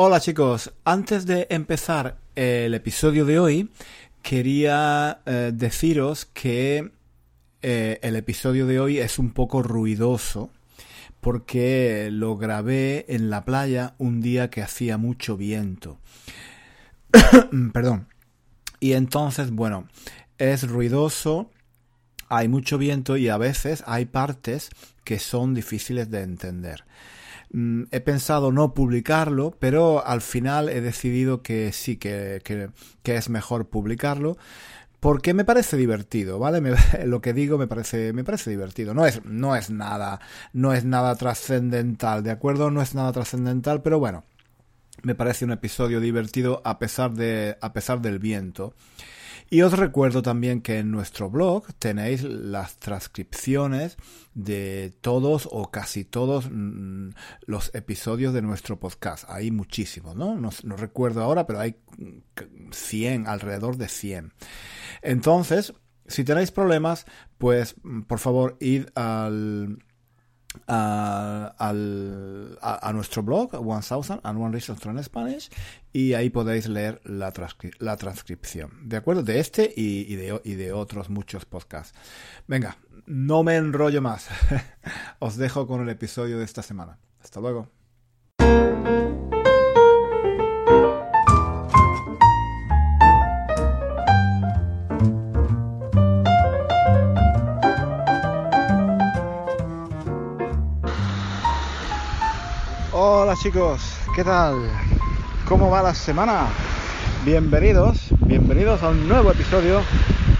Hola chicos, antes de empezar el episodio de hoy, quería eh, deciros que eh, el episodio de hoy es un poco ruidoso porque lo grabé en la playa un día que hacía mucho viento. Perdón. Y entonces, bueno, es ruidoso, hay mucho viento y a veces hay partes que son difíciles de entender. Mm, he pensado no publicarlo, pero al final he decidido que sí, que, que, es mejor publicarlo. Porque me parece divertido, ¿vale? lo que digo me parece, me parece divertido. No es, no es nada, no es nada trascendental, ¿de acuerdo? No es nada trascendental, pero bueno, me parece un episodio divertido a pesar de, a pesar del viento. Y os recuerdo también que en nuestro blog tenéis las transcripciones de todos o casi todos mm, los episodios de nuestro podcast. Hay muchísimos, ¿no? ¿no? Recuerdo ahora, pero hay 100, alrededor de 100. Entonces, si tenéis problemas, pues mm, por favor id al a, nuestro blog, 1000 and One Reason en Spanish, y ahí podéis leer la, la transcripción, ¿de acuerdo? De este y, de, y de otros muchos podcasts. Venga, no me enrollo más. Os dejo con el episodio de esta semana. Hasta luego. Hola chicos, ¿qué tal? ¿Cómo va la semana? Bienvenidos, bienvenidos a un nuevo episodio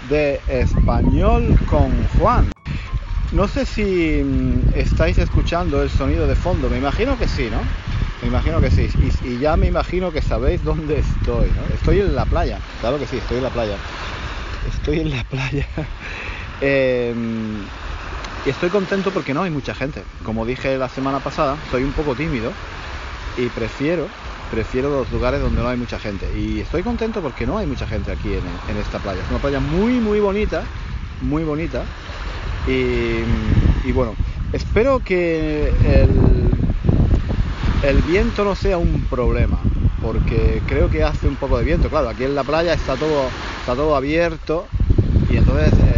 de Español con Juan. No sé si mm, estáis escuchando el sonido de fondo, me imagino que sí, ¿no? Me imagino que sí, y, ya me imagino que sabéis dónde estoy, ¿no? Estoy en la playa, claro que sí, estoy en la playa. Estoy en la playa. eh, y estoy contento porque no hay mucha gente. Como dije la semana pasada, soy un poco tímido y prefiero, prefiero los lugares donde no hay mucha gente. Y estoy contento porque no hay mucha gente aquí en, esta playa. Es una playa muy, muy bonita, muy bonita. Y, bueno, espero que el, el viento no sea un problema porque creo que hace un poco de viento. Claro, aquí en la playa está todo, está todo abierto y entonces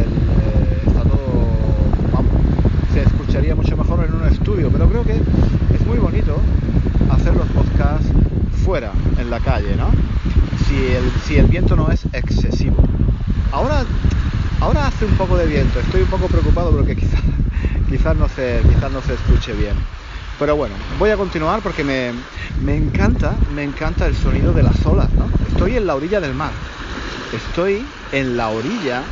mucho mejor en un estudio, pero creo que es muy bonito hacer los podcasts fuera, en la calle, ¿no? Si el, si el viento no es excesivo. Ahora, ahora hace un poco de viento, estoy un poco preocupado porque quizás quizás no, se, quizás no se escuche bien. Pero bueno, voy a continuar porque me, me encanta, me encanta el sonido de las olas, ¿no? Estoy en la orilla del mar. Estoy en la orilla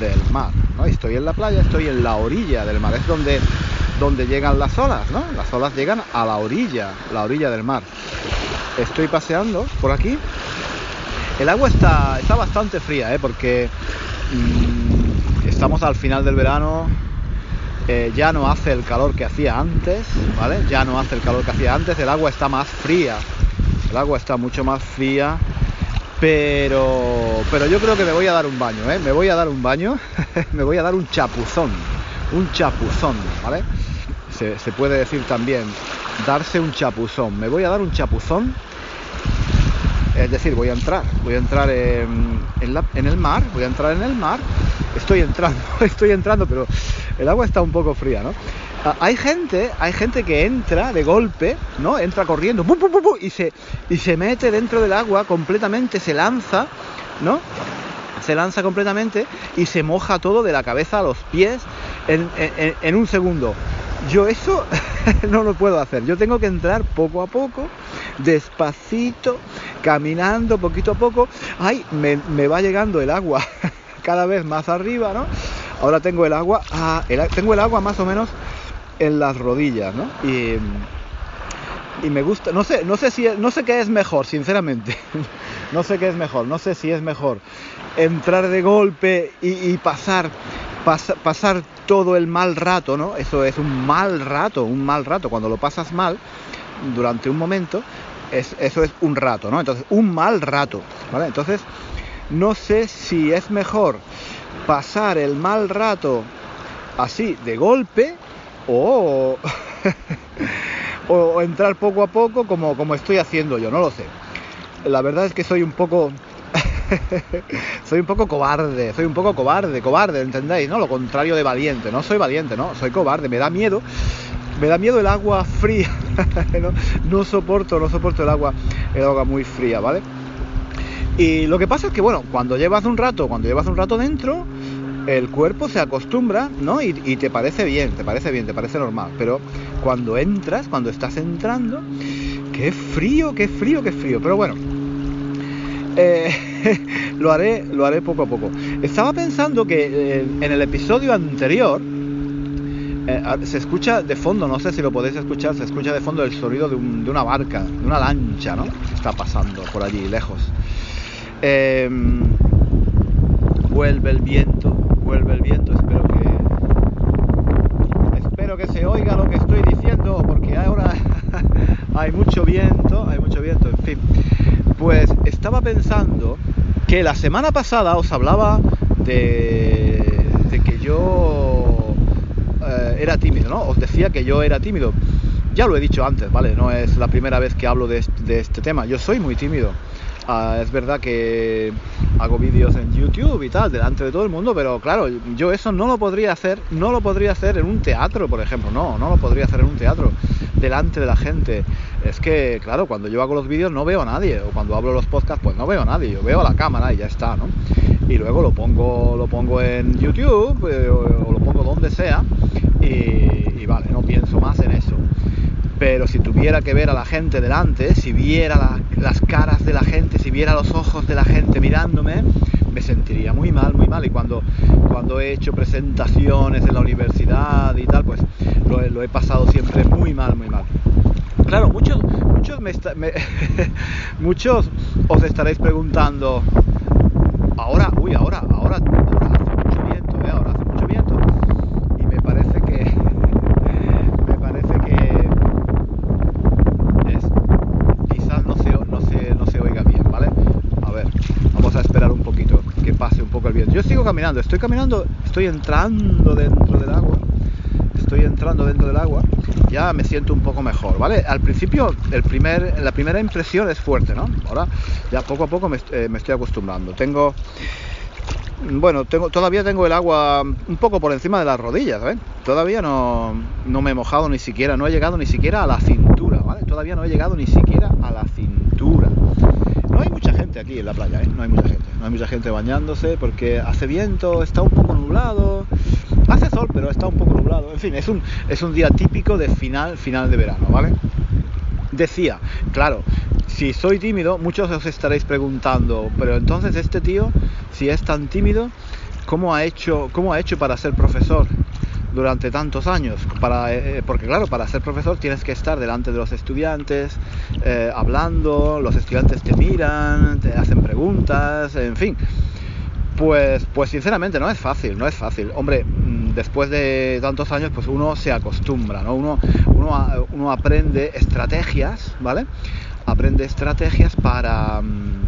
del mar, Estoy en la playa, estoy en la orilla del mar. Es donde llegan las olas, ¿no? Las olas llegan a la orilla, la orilla del mar. Estoy paseando por aquí. El agua está, está bastante fría, ¿eh? Porque mm, estamos al final del verano. Eh, ya no hace el calor que hacía antes, ¿vale? Ya no hace el calor que hacía antes. El agua está más fría. El agua está mucho más fría. Pero, pero yo creo que me voy a dar un baño, ¿eh? Me voy a dar un baño. me voy a dar un chapuzón. Un chapuzón, ¿vale? se, puede decir también darse un chapuzón. Me voy a dar un chapuzón, es decir, voy a entrar, voy a entrar en, el mar, voy a entrar en el mar, estoy entrando, estoy entrando, pero el agua está un poco fría, ¿no? Ah, hay gente, hay gente que entra de golpe, ¿no? Entra corriendo, y, se, y se mete dentro del agua completamente, se lanza, ¿no? se lanza completamente y se moja todo de la cabeza a los pies en un segundo. Yo eso no lo puedo hacer. Yo tengo que entrar poco a poco, despacito, caminando poquito a poco. Ay, me, va llegando el agua cada vez más arriba, ¿no? Ahora tengo el agua, ah, tengo el agua más o menos en las rodillas, ¿no? Y, y me gusta, no sé, no sé si, no sé qué es mejor, sinceramente. no sé qué es mejor, no sé si es mejor entrar de golpe y, pasar, pasar todo el mal rato, ¿no? Eso es un mal rato, un mal rato. Cuando lo pasas mal durante un momento, es, eso es un rato, ¿no? Entonces, un mal rato, ¿vale? Entonces, no sé si es mejor pasar el mal rato así de golpe o entrar poco a poco como, como estoy haciendo yo, no lo sé. La verdad es que soy un poco soy un poco cobarde, soy un poco cobarde, cobarde, ¿entendéis? ¿No? Lo contrario de valiente, no soy valiente, no, soy cobarde, me da miedo, me da miedo el agua fría, no, soporto, no soporto el agua, el agua muy fría, ¿vale? Y lo que pasa es que, bueno, cuando llevas un rato, cuando llevas un rato dentro, el cuerpo se acostumbra, ¿no? Y, te parece bien, te parece bien, te parece normal. Pero cuando entras, cuando estás entrando, qué frío, qué frío, qué frío. Pero bueno, eh, lo, haré, lo haré poco a poco. Estaba pensando que eh, en el episodio anterior eh, se escucha de fondo, no sé si lo podéis escuchar, se escucha de fondo el sonido de, una barca, de una lancha, ¿no? está pasando por allí, lejos. Em, vuelve el viento, vuelve el viento, espero que espero que se oiga lo que estoy diciendo porque ahora hay mucho viento, hay mucho viento, en fin. Pues estaba pensando que la semana pasada os hablaba de, que yo eh, era tímido, ¿no? Os decía que yo era tímido. Ya lo he dicho antes, ¿vale? No es la primera vez que hablo de, este tema. Yo soy muy tímido. Ah, es verdad que hago vídeos en YouTube y tal, delante de todo el mundo, pero claro, yo eso no lo podría hacer, no lo podría hacer en un teatro, por ejemplo, no, no lo podría hacer en un teatro delante de la gente. Es que, claro, cuando yo hago los vídeos no veo a nadie, o cuando hablo los podcasts, pues no veo a nadie, yo veo a la cámara y ya está, ¿no? Y luego lo pongo, lo pongo en YouTube eh, o, lo pongo donde sea y, vale, no pienso más en eso. Pero si tuviera que ver a la gente delante, si viera las caras de la gente, si viera los ojos de la gente sentiría muy mal, muy mal. Y cuando, cuando he hecho presentaciones en la universidad y tal, pues lo, he pasado siempre muy mal, muy mal. Claro, muchos, muchos, me, muchos os estaréis preguntando, ahora, uy, ahora, ahora, ahora hace mucho viento, ¿eh? ahora hace mucho viento. Y me parece que, me parece que es, quizás no se, no, se, no se oiga bien, ¿vale? A ver, vamos a esperar un poquito que pase un poco el viento. Yo sigo estoy caminando, estoy entrando dentro del agua, estoy entrando dentro del agua, ya me siento un poco mejor, ¿vale? Al principio, el primer, la primera impresión es fuerte, ¿no? Ahora ya poco a poco me, eh, estoy acostumbrando. Tengo, bueno, tengo, todavía tengo el agua un poco por encima de las rodillas, ¿eh? Todavía no, no me he mojado ni siquiera, no he llegado ni siquiera a la cintura, ¿vale? Todavía no he llegado ni siquiera a la cintura. Mucha gente aquí en la playa, ¿eh? No hay mucha gente. No hay mucha gente bañándose porque hace viento, está un poco nublado. Hace sol, pero está un poco nublado. En fin, es un, es un día típico de final, final de verano, ¿vale? Decía, claro, si soy tímido, muchos os estaréis preguntando, pero entonces este tío, si es tan tímido, ¿cómo ha hecho, cómo ha hecho para ser profesor? Durante tantos años. Para, eh, porque claro, para ser profesor tienes que estar delante de los estudiantes, eh, hablando, los estudiantes te miran, te hacen preguntas, en fin. Pues, pues sinceramente no es fácil, no es fácil. Hombre, mm, después de tantos años, pues uno se acostumbra, ¿no? Uno, uno, uno aprende estrategias, ¿vale? Aprende estrategias para, mm,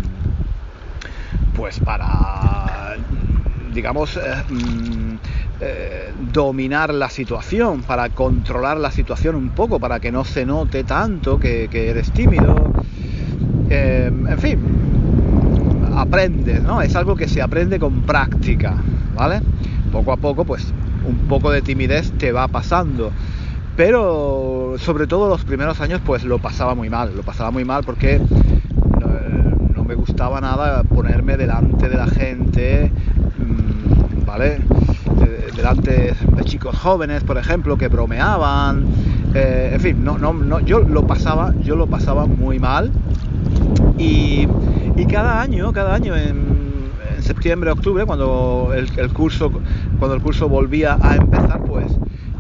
pues para, digamos, eh, mm, eh, dominar la situación, para controlar la situación un poco, para que no se note tanto que, eres tímido. Eh, en fin, aprendes, ¿no? Es algo que se aprende con práctica, ¿vale? Poco a poco, pues un poco de timidez te va pasando. Pero sobre todo los primeros años, pues lo pasaba muy mal, lo pasaba muy mal porque no, me gustaba nada ponerme delante de la gente, mm, ¿vale? Delante de chicos jóvenes, por ejemplo, que bromeaban, eh, en fin, no, no, no, yo lo pasaba, yo lo pasaba muy mal y cada año, cada año en, septiembre, octubre, cuando el, curso, cuando el curso volvía a empezar, pues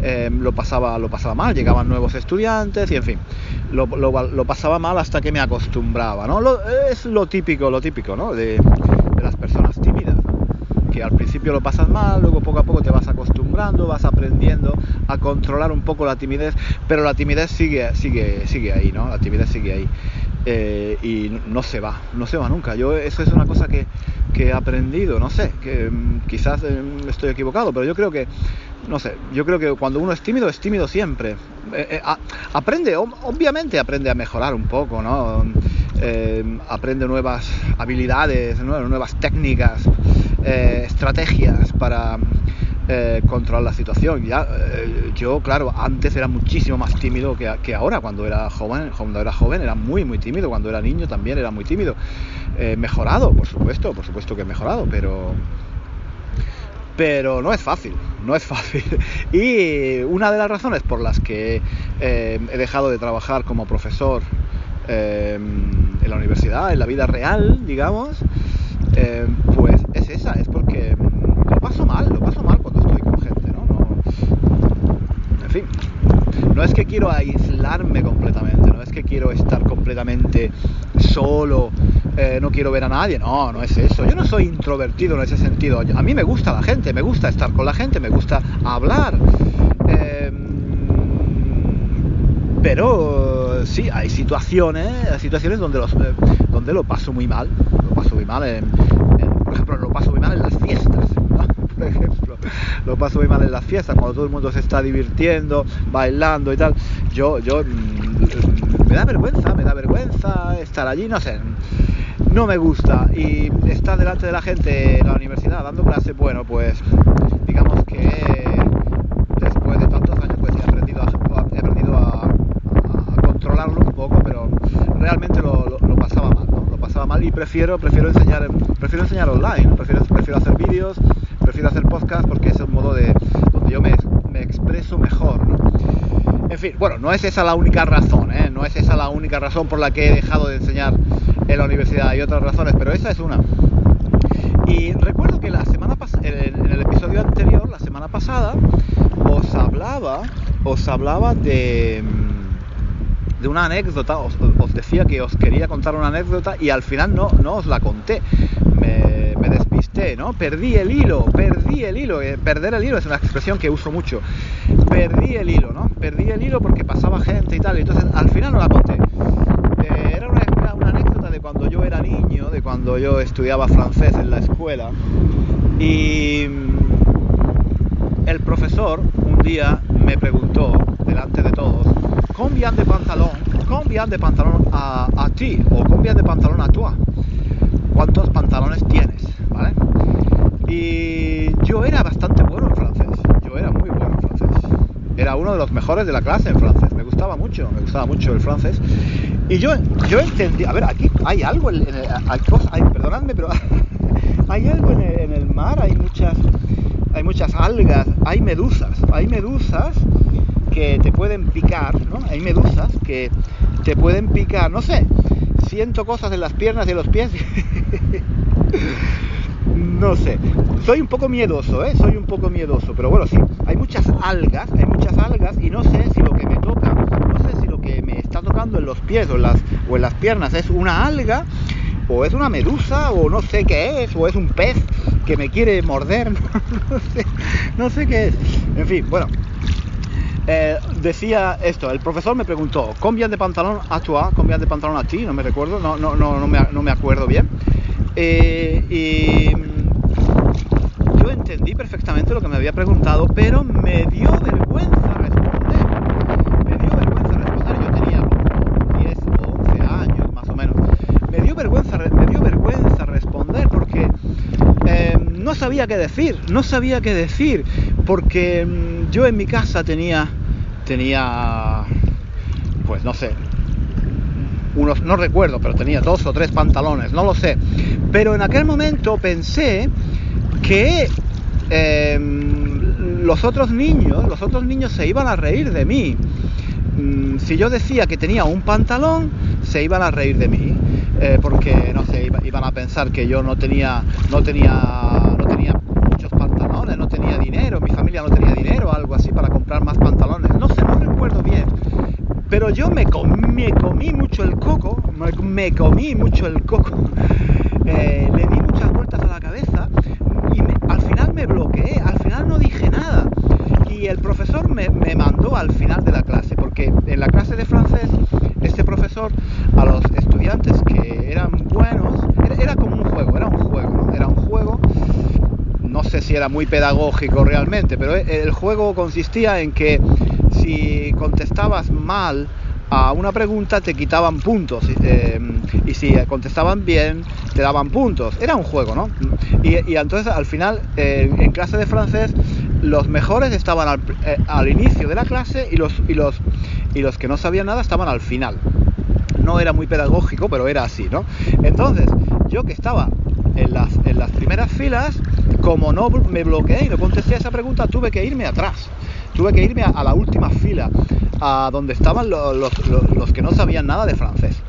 em, lo, pasaba, lo pasaba mal, llegaban nuevos estudiantes y en fin, lo, pasaba mal hasta que me acostumbraba, ¿no? es lo típico, lo típico, ¿no? De, al principio lo pasas mal, luego poco a poco te vas acostumbrando, vas aprendiendo a controlar un poco la timidez, pero la timidez sigue, sigue, sigue ahí, ¿no? La timidez sigue ahí. Eh, y no se va, no se va nunca. Yo eso es una cosa que, he aprendido, no sé, que mm, quizás eh, estoy equivocado, pero yo creo que no sé, yo creo que cuando uno es tímido, es tímido siempre. Eh, aprende, obviamente aprende a mejorar un poco, ¿no? Aprende nuevas habilidades, nuevas técnicas, estrategias para controlar la situación. Ya, yo, claro, antes era muchísimo más tímido que, ahora, cuando era joven, cuando era joven era muy, muy tímido, cuando era niño también era muy tímido. mejorado, por supuesto, por supuesto que he mejorado, pero pero no es fácil, no es fácil. Y una de las razones por las que eh, he dejado de trabajar como profesor eh, en la universidad, en la vida real, digamos, eh, pues es esa, es porque lo paso mal, lo paso mal cuando estoy con gente, ¿no? no en fin, no es que quiero aislarme completamente, no es que quiero estar completamente solo, eh, no quiero ver a nadie, no, no es eso. Yo no soy introvertido en ese sentido. A mí me gusta la gente, me gusta estar con la gente, me gusta hablar. Em, pero sí, hay situaciones, situaciones donde, los, eh, donde lo paso muy mal. Lo paso muy mal ejemplo, lo paso muy mal en las fiestas. Por ejemplo, lo paso muy mal en las fiestas, cuando todo el mundo se está divirtiendo, bailando y tal. Yo, yo mm, me da vergüenza, me da vergüenza estar allí, no sé no me gusta y estar delante de la gente en la universidad dando clase, bueno, pues digamos que después de tantos años pues he aprendido a, he aprendido a, controlarlo un poco, pero realmente lo, pasaba mal, ¿no? Lo pasaba mal y prefiero, enseñar, prefiero enseñar online, prefiero, hacer vídeos, prefiero hacer podcast porque es un modo de donde yo me, expreso mejor. En fin, bueno, no es esa la única razón, ¿eh? no es esa la única razón por la que he dejado de enseñar en la universidad. Hay otras razones, pero esa es una. Y recuerdo que la semana en el episodio anterior, la semana pasada, os hablaba, os hablaba de, de una anécdota, os, decía que os quería contar una anécdota y al final no, no os la conté. Me, me, despisté, ¿no? Perdí el hilo, perdí el hilo. Eh, perder el hilo es una expresión que uso mucho. Perdí el hilo, ¿no? Perdí el hilo porque pasaba gente y tal. Y entonces al final no la conté cuando yo era niño, de cuando yo estudiaba francés en la escuela. Y el profesor un día me preguntó, delante de todos, ¿combien de pantalón? ¿Combien de pantalón a, a ti? ¿O combien de pantalón a toi? ¿Cuántos pantalones tienes? ¿Vale? Y yo era bastante bueno en francés. Yo era muy bueno en francés. Era uno de los mejores de la clase en francés. Me gustaba mucho, me gustaba mucho el francés. Y yo, yo entendí, a ver, aquí hay algo, en, hay perdonadme, pero hay algo en el, mar, hay muchas, hay muchas algas, hay medusas, hay medusas que te pueden picar, ¿no? Hay medusas que te pueden picar, no sé, siento cosas en las piernas y en los pies. no sé, soy un poco miedoso, ¿eh? Soy un poco miedoso, pero bueno, sí, hay muchas algas, hay muchas algas y no sé si lo que me toca me está tocando en los pies o en las, o en las piernas es una alga o es una medusa o no sé qué es o es un pez que me quiere morder no sé, no sé qué es en fin bueno eh, decía esto, el profesor me preguntó, ¿combien de pantalón a toi? ¿Combien de pantalón a ti? No me recuerdo, no, no, no, no, me, no me acuerdo bien. Eh, y yo entendí perfectamente lo que me había preguntado, pero me dio vergüenza sabía qué decir, no sabía qué decir, porque mm, yo en mi casa tenía, tenía, pues no sé, unos, no recuerdo, pero tenía dos o tres pantalones, no lo sé. Pero en aquel momento pensé que em, los otros niños, los otros niños se iban a reír de mí. Mm, si yo decía que tenía un pantalón, se iban a reír de mí. Eh, porque no sé, iban a pensar que yo no tenía, no tenía no tenía dinero, mi familia no tenía dinero, algo así para comprar más pantalones. No sé, no recuerdo bien. Yo me comí, mucho el coco, me, comí mucho el coco, eh, le di muchas vueltas a la cabeza y al final me bloqueé, al final no dije nada. Y el profesor me, mandó al final de la clase, porque en la clase de francés, este profesor a los estudiantes que eran buenos, era, como un juego, era un juego. Era un juego no sé si era muy pedagógico realmente, pero el juego consistía en que si contestabas mal a una pregunta te quitaban puntos eh, y si contestaban bien te daban puntos. Era un juego, ¿no? Y, entonces al final eh, en clase de francés los mejores estaban al, eh, al, inicio de la clase y los, y, los, y los que no sabían nada estaban al final. No era muy pedagógico, pero era así, ¿no? Entonces yo que estaba en las, en las primeras filas, como no me bloqueé y no contesté a esa pregunta, tuve que irme atrás. Tuve que irme a, la última fila, a donde estaban los, que no sabían nada de francés.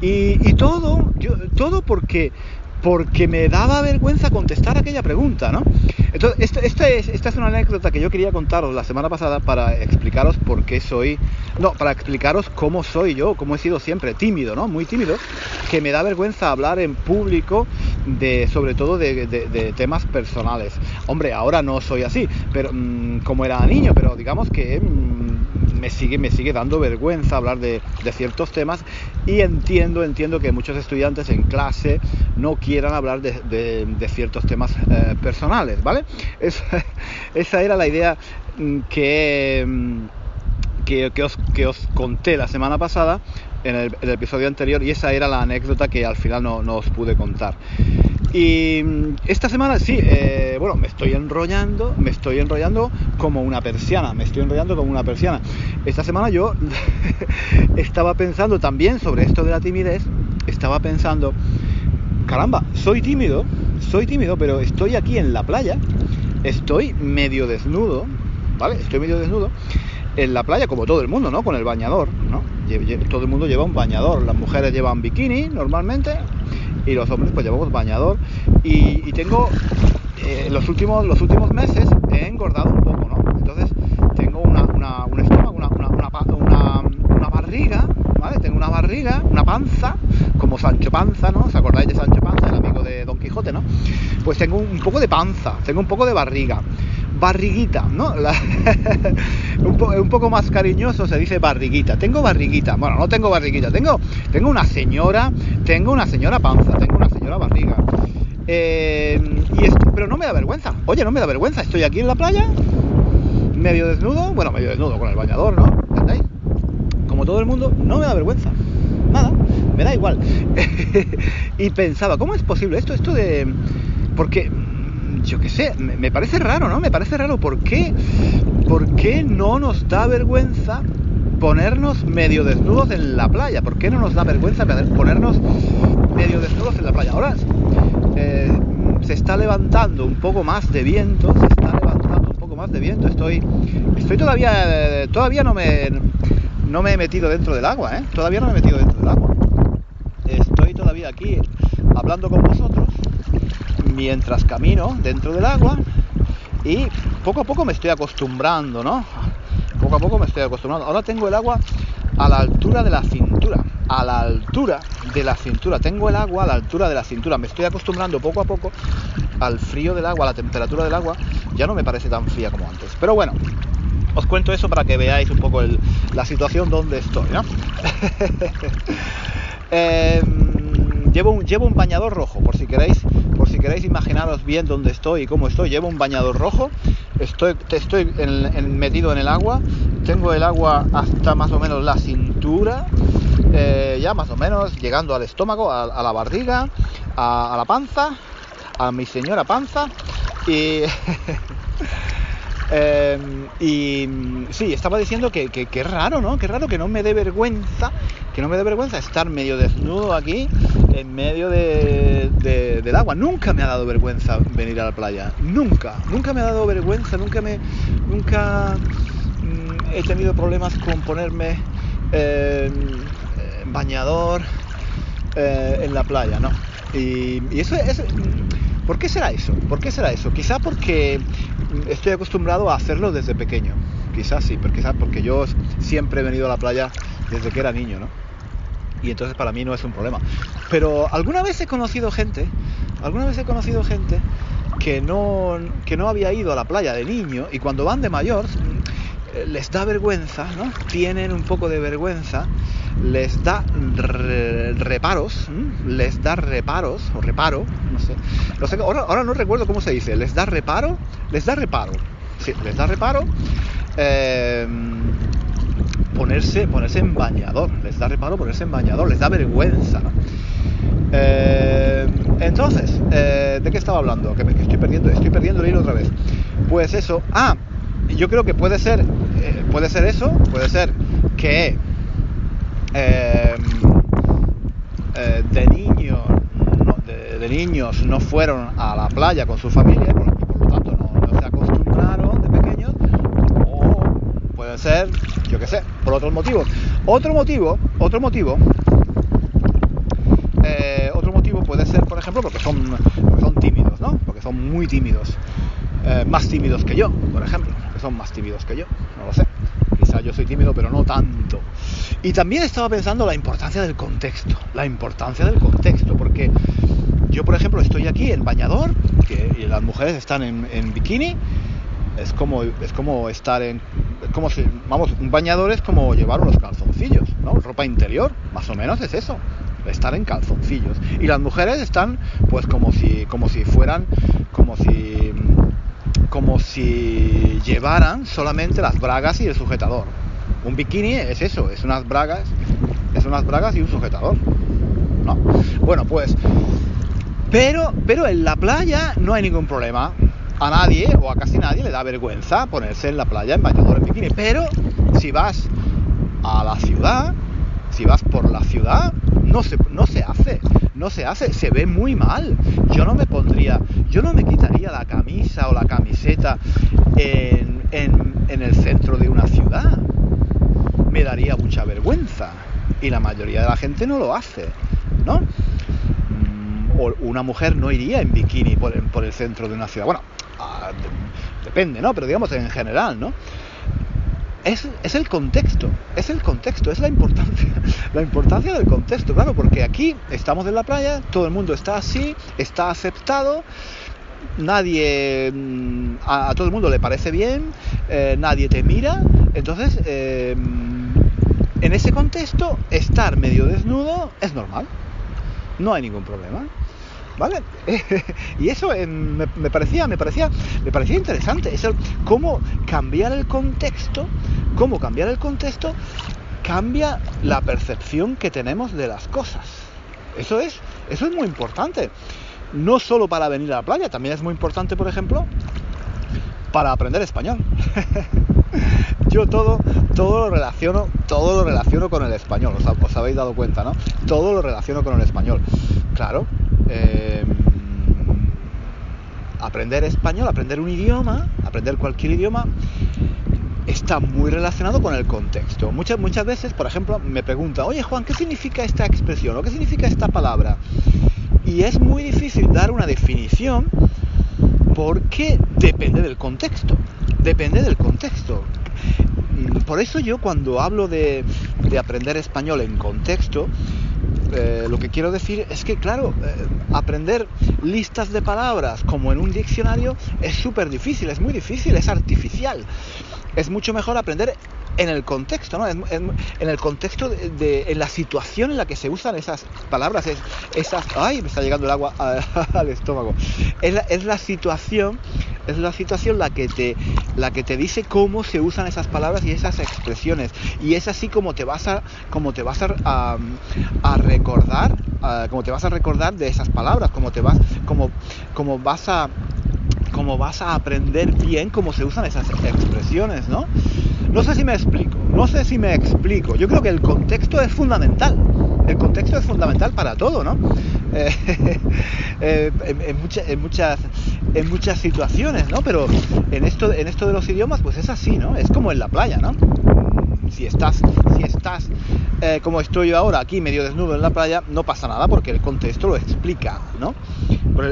Y, todo, yo, todo porque porque me daba vergüenza contestar aquella pregunta, ¿no? Entonces, esta, es, esta es una anécdota que yo quería contaros la semana pasada para explicaros por qué soy, no, para explicaros cómo soy yo, cómo he sido siempre, tímido, ¿no? Muy tímido, que me da vergüenza hablar en público de, sobre todo de, temas personales. Hombre, ahora no soy así, pero mm, como era niño, pero digamos que... Mm, me sigue, me sigue dando vergüenza hablar de, ciertos temas y entiendo, entiendo que muchos estudiantes en clase no quieran hablar de, ciertos temas eh, personales, ¿vale? esa era la idea mm, que, mm, que, os, que, os, conté la semana pasada en el, episodio anterior y esa era la anécdota que al final no, os pude contar. Y mm, esta semana sí, eh, bueno, me estoy enrollando, me estoy enrollando como una persiana, me estoy enrollando como una persiana. Esta semana yo estaba pensando también sobre esto de la timidez, estaba pensando, caramba, soy tímido, soy tímido, pero estoy aquí en la playa, estoy medio desnudo, ¿vale? Estoy medio desnudo en la playa, como todo el mundo, ¿no? Con el bañador, ¿no? Todo el mundo lleva un bañador, las mujeres llevan bikini normalmente, y los hombres pues llevamos bañador. Y, tengo eh, los últimos los últimos meses he engordado un poco no entonces tengo una, una un estómago una, una, barriga ¿vale? tengo una barriga una panza como Sancho Panza no os acordáis de Sancho Panza el amigo de Don Quijote no pues tengo un poco de panza tengo un poco de barriga barriguita, ¿no? un, poco más cariñoso se dice barriguita. Tengo barriguita. Bueno, no tengo barriguita. Tengo, tengo una señora, tengo una señora panza, tengo una señora barriga. Eh, y pero no me da vergüenza. Oye, no me da vergüenza. Estoy aquí en la playa, medio desnudo, bueno, medio desnudo con el bañador, ¿no? ¿Entendéis? Como todo el mundo, no me da vergüenza. Nada, me da igual. y pensaba, ¿cómo es posible esto? Esto de... Porque yo qué sé, me, parece raro, ¿no? Me parece raro. ¿Por qué, ¿Por qué no nos da vergüenza ponernos medio desnudos en la playa? ¿Por qué no nos da vergüenza ponernos medio desnudos en la playa? Ahora eh, se está levantando un poco más de viento, se está levantando un poco más de viento. Estoy, estoy todavía, todavía no me, no me he metido dentro del agua, ¿eh? Todavía no me he metido dentro del agua. Estoy todavía aquí hablando con vosotros mientras camino dentro del agua y poco a poco me estoy acostumbrando, ¿no? Poco a poco me estoy acostumbrando. Ahora tengo el agua a la altura de la cintura, a la altura de la cintura. Tengo el agua a la altura de la cintura. Me estoy acostumbrando poco a poco al frío del agua, a la temperatura del agua. Ya no me parece tan fría como antes. Pero bueno, os cuento eso para que veáis un poco la situación donde estoy, ¿no? Em, llevo, un, llevo un bañador rojo, por si queréis queréis imaginaros bien dónde estoy y cómo estoy, llevo un bañador rojo, estoy, estoy metido en el agua, tengo el agua hasta más o menos la cintura, eh, ya más o menos llegando al estómago, a, la barriga, a, la panza, a mi señora panza y... Em, sí, estaba diciendo que, que, raro, ¿no? Que raro que no me dé vergüenza, que no me dé vergüenza estar medio desnudo aquí en medio de, del agua. Nunca me ha dado vergüenza venir a la playa. Nunca, nunca me ha dado vergüenza, nunca me, nunca mm, he tenido problemas con ponerme eh, bañador eh, en la playa, ¿no? Y, eso es... ¿Por qué será eso? ¿Por qué será eso? Quizá porque estoy acostumbrado a hacerlo desde pequeño. Quizás sí, pero quizás porque yo siempre he venido a la playa desde que era niño, ¿no? Y entonces para mí no es un problema. Pero alguna vez he conocido gente, alguna vez he conocido gente que no, que no había ido a la playa de niño y cuando van de mayor mm, les da vergüenza, ¿no? Tienen un poco de vergüenza les da reparos, les da reparos, o reparo, no sé, no sé ahora, ahora, no recuerdo cómo se dice, les da reparo, les da reparo, sí, les da reparo. Eh, ponerse, ponerse en bañador, les da reparo ponerse en bañador, les da vergüenza. Eh, entonces, eh, ¿de qué estaba hablando? Que, me, estoy perdiendo, estoy perdiendo el hilo otra vez. Pues eso, ah, yo creo que puede ser, puede ser eso, puede ser que de niños, de, niños no fueron a la playa con su familia, y por lo tanto no se acostumbraron de pequeños, o puede ser sé, por otros motivos. Otro motivo, otro motivo, eh, otro motivo puede ser, por ejemplo, porque son, son tímidos, ¿no? Porque son muy tímidos. Eh, más tímidos que yo, por ejemplo, que son más tímidos que yo, no lo sé. Quizá yo soy tímido, pero no tanto. Y también estaba pensando la importancia del contexto, la importancia del contexto, porque yo, por ejemplo, estoy aquí en bañador, y las mujeres están en, en bikini, es como, es como estar en. Como si, vamos, un bañador es como llevar unos calzoncillos, ¿no? Ropa interior, más o menos es eso, estar en calzoncillos. Y las mujeres están, pues, como si, como si fueran, como si, como si llevaran solamente las bragas y el sujetador. Un bikini es eso, es unas bragas, es unas bragas y un sujetador, ¿no? Bueno, pues, pero, pero en la playa no hay ningún problema a nadie o a casi nadie le da vergüenza ponerse en la playa en bañador en bikini. Pero si vas a la ciudad, si vas por la ciudad, no se, no se hace, no se hace, se ve muy mal. Yo no me pondría, yo no me quitaría la camisa o la camiseta en, en el centro de una ciudad. Me daría mucha vergüenza. Y la mayoría de la gente no lo hace, ¿no? O una mujer no iría en bikini por, por el centro de una ciudad. Bueno, depende, ¿no? Pero digamos en general, ¿no? Es, es, el contexto, es el contexto, es la importancia, la importancia del contexto, claro, porque aquí estamos en la playa, todo el mundo está así, está aceptado, nadie, mm, a, todo el mundo le parece bien, eh, nadie te mira, entonces eh, en ese contexto estar medio desnudo es normal, no hay ningún problema. ¿Vale? y eso eh, me, parecía, me parecía, me parecía interesante, eso, cómo cambiar el contexto, cómo cambiar el contexto cambia la percepción que tenemos de las cosas. Eso es, eso es muy importante. No solo para venir a la playa, también es muy importante, por ejemplo, para aprender español. Yo todo, todo lo relaciono, todo lo relaciono con el español, os, habéis dado cuenta, ¿no? Todo lo relaciono con el español. Claro, Em, aprender español, aprender un idioma, aprender cualquier idioma, está muy relacionado con el contexto. Muchas, muchas veces, por ejemplo, me pregunta, oye Juan, ¿qué significa esta expresión o qué significa esta palabra? Y es muy difícil dar una definición porque depende del contexto. Depende del contexto. Por eso yo cuando hablo de, de aprender español en contexto, eh, lo que quiero decir es que, claro, eh, aprender listas de palabras como en un diccionario es súper difícil, es muy difícil, es artificial. Es mucho mejor aprender en el contexto, ¿no? En, el contexto de, en la situación en la que se usan esas palabras, es, esas, ay, me está llegando el agua al estómago. Es la, es la, situación, es la situación la que te, la que te dice cómo se usan esas palabras y esas expresiones. Y es así como te vas a, como te vas a, a, recordar, como te vas a recordar de esas palabras, como te vas, como, como vas a como vas a aprender bien cómo se usan esas expresiones, ¿no? No sé si me explico, no sé si me explico. Yo creo que el contexto es fundamental. El contexto es fundamental para todo, ¿no? Eh, eh, en, muchas, situaciones, ¿no? Pero en esto, en esto de los idiomas, pues es así, ¿no? Es como en la playa, ¿no? Si estás, si estás eh, como estoy yo ahora aquí medio desnudo en la playa, no pasa nada porque el contexto lo explica, ¿no?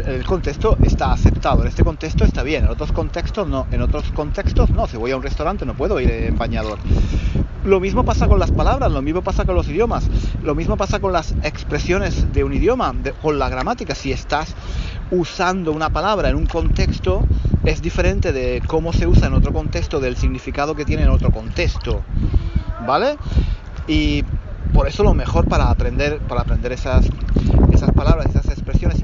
El contexto está aceptado, en este contexto está bien, en otros contextos no, en otros contextos no, si voy a un restaurante no puedo ir en bañador. Lo mismo pasa con las palabras, lo mismo pasa con los idiomas, lo mismo pasa con las expresiones de un idioma, con la gramática. Si estás usando una palabra en un contexto, es diferente de cómo se usa en otro contexto, del significado que tiene en otro contexto. ¿Vale? Y por eso lo mejor para aprender, para aprender esas, esas palabras, esas expresiones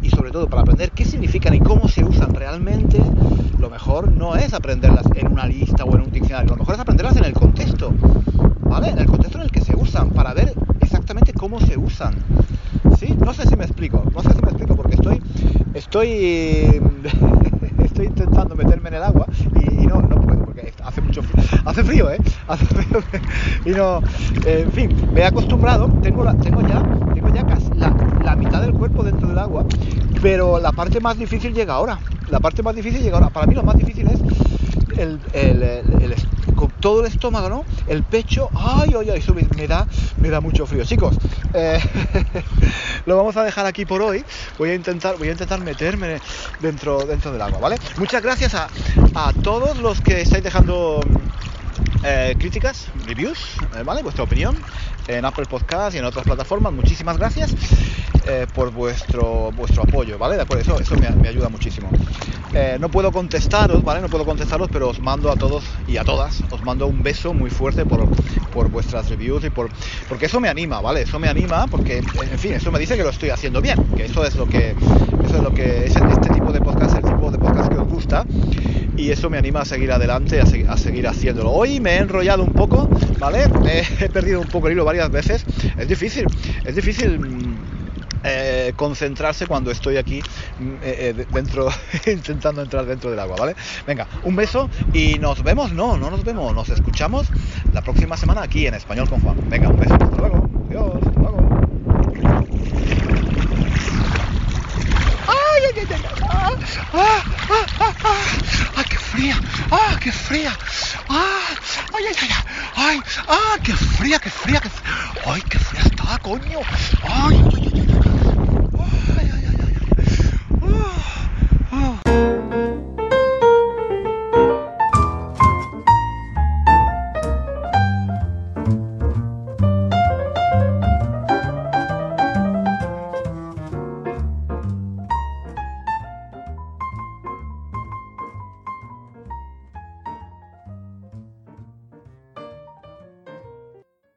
y sobre todo para aprender qué significan y cómo se usan realmente, lo mejor no es aprenderlas en una lista o en un diccionario, lo mejor es aprenderlas en el contexto, ¿vale? En el contexto en el que se usan, para ver exactamente cómo se usan. ¿Sí? No sé si me explico, no sé si me explico porque estoy, estoy, estoy intentando meterme en el agua y, no, no puedo porque hace mucho frío, hace frío, ¿eh? Hace frío y no, en fin, me he acostumbrado, tengo, la, tengo ya, ya casi la, mitad del cuerpo dentro del agua, pero la parte más difícil llega ahora. La parte más difícil llega ahora. Para mí lo más difícil es el, el, el, todo el estómago, ¿no? El pecho, ay, ay, ay, me, da, me da mucho frío. Chicos, eh, lo vamos a dejar aquí por hoy. Voy a intentar, voy a intentar meterme dentro, dentro del agua, ¿vale? Muchas gracias a, a todos los que estáis dejando eh, críticas, reviews, eh, ¿vale? Vuestra opinión en Apple Podcast y en otras plataformas. Muchísimas gracias eh, por vuestro vuestro apoyo, ¿vale? De acuerdo, eso, eso me, ayuda muchísimo. no puedo contestaros, ¿vale? No puedo contestaros, pero os mando a todos y a todas, os mando un beso muy fuerte por, por vuestras reviews y por porque eso me anima, ¿vale? Eso me anima porque, en fin, eso me dice que lo estoy haciendo bien, que eso es lo que eso es lo que es este tipo de podcast, el tipo de podcast gusta y eso me anima a seguir adelante, a, a seguir haciéndolo. Hoy me he enrollado un poco, ¿vale? he perdido un poco el hilo varias veces. Es difícil, es difícil mm, eh, concentrarse cuando estoy aquí mm, eh, eh, dentro, intentando entrar dentro del agua, ¿vale? Venga, un beso y nos vemos, no, no nos vemos, nos escuchamos la próxima semana aquí en Español con Juan. Venga, un beso, hasta luego, adiós, hasta luego. ¡Ay, ay, ay, ¡Ah, ah, ah, ah, ah! ¡Ay, qué fría! ¡Ah, qué fría! ¡Ah! ¡Ay, ay, ay! ¡Ay! ¡Ah, qué fría, qué fría! Qué... ¡Ay, qué fría está, coño! Ay.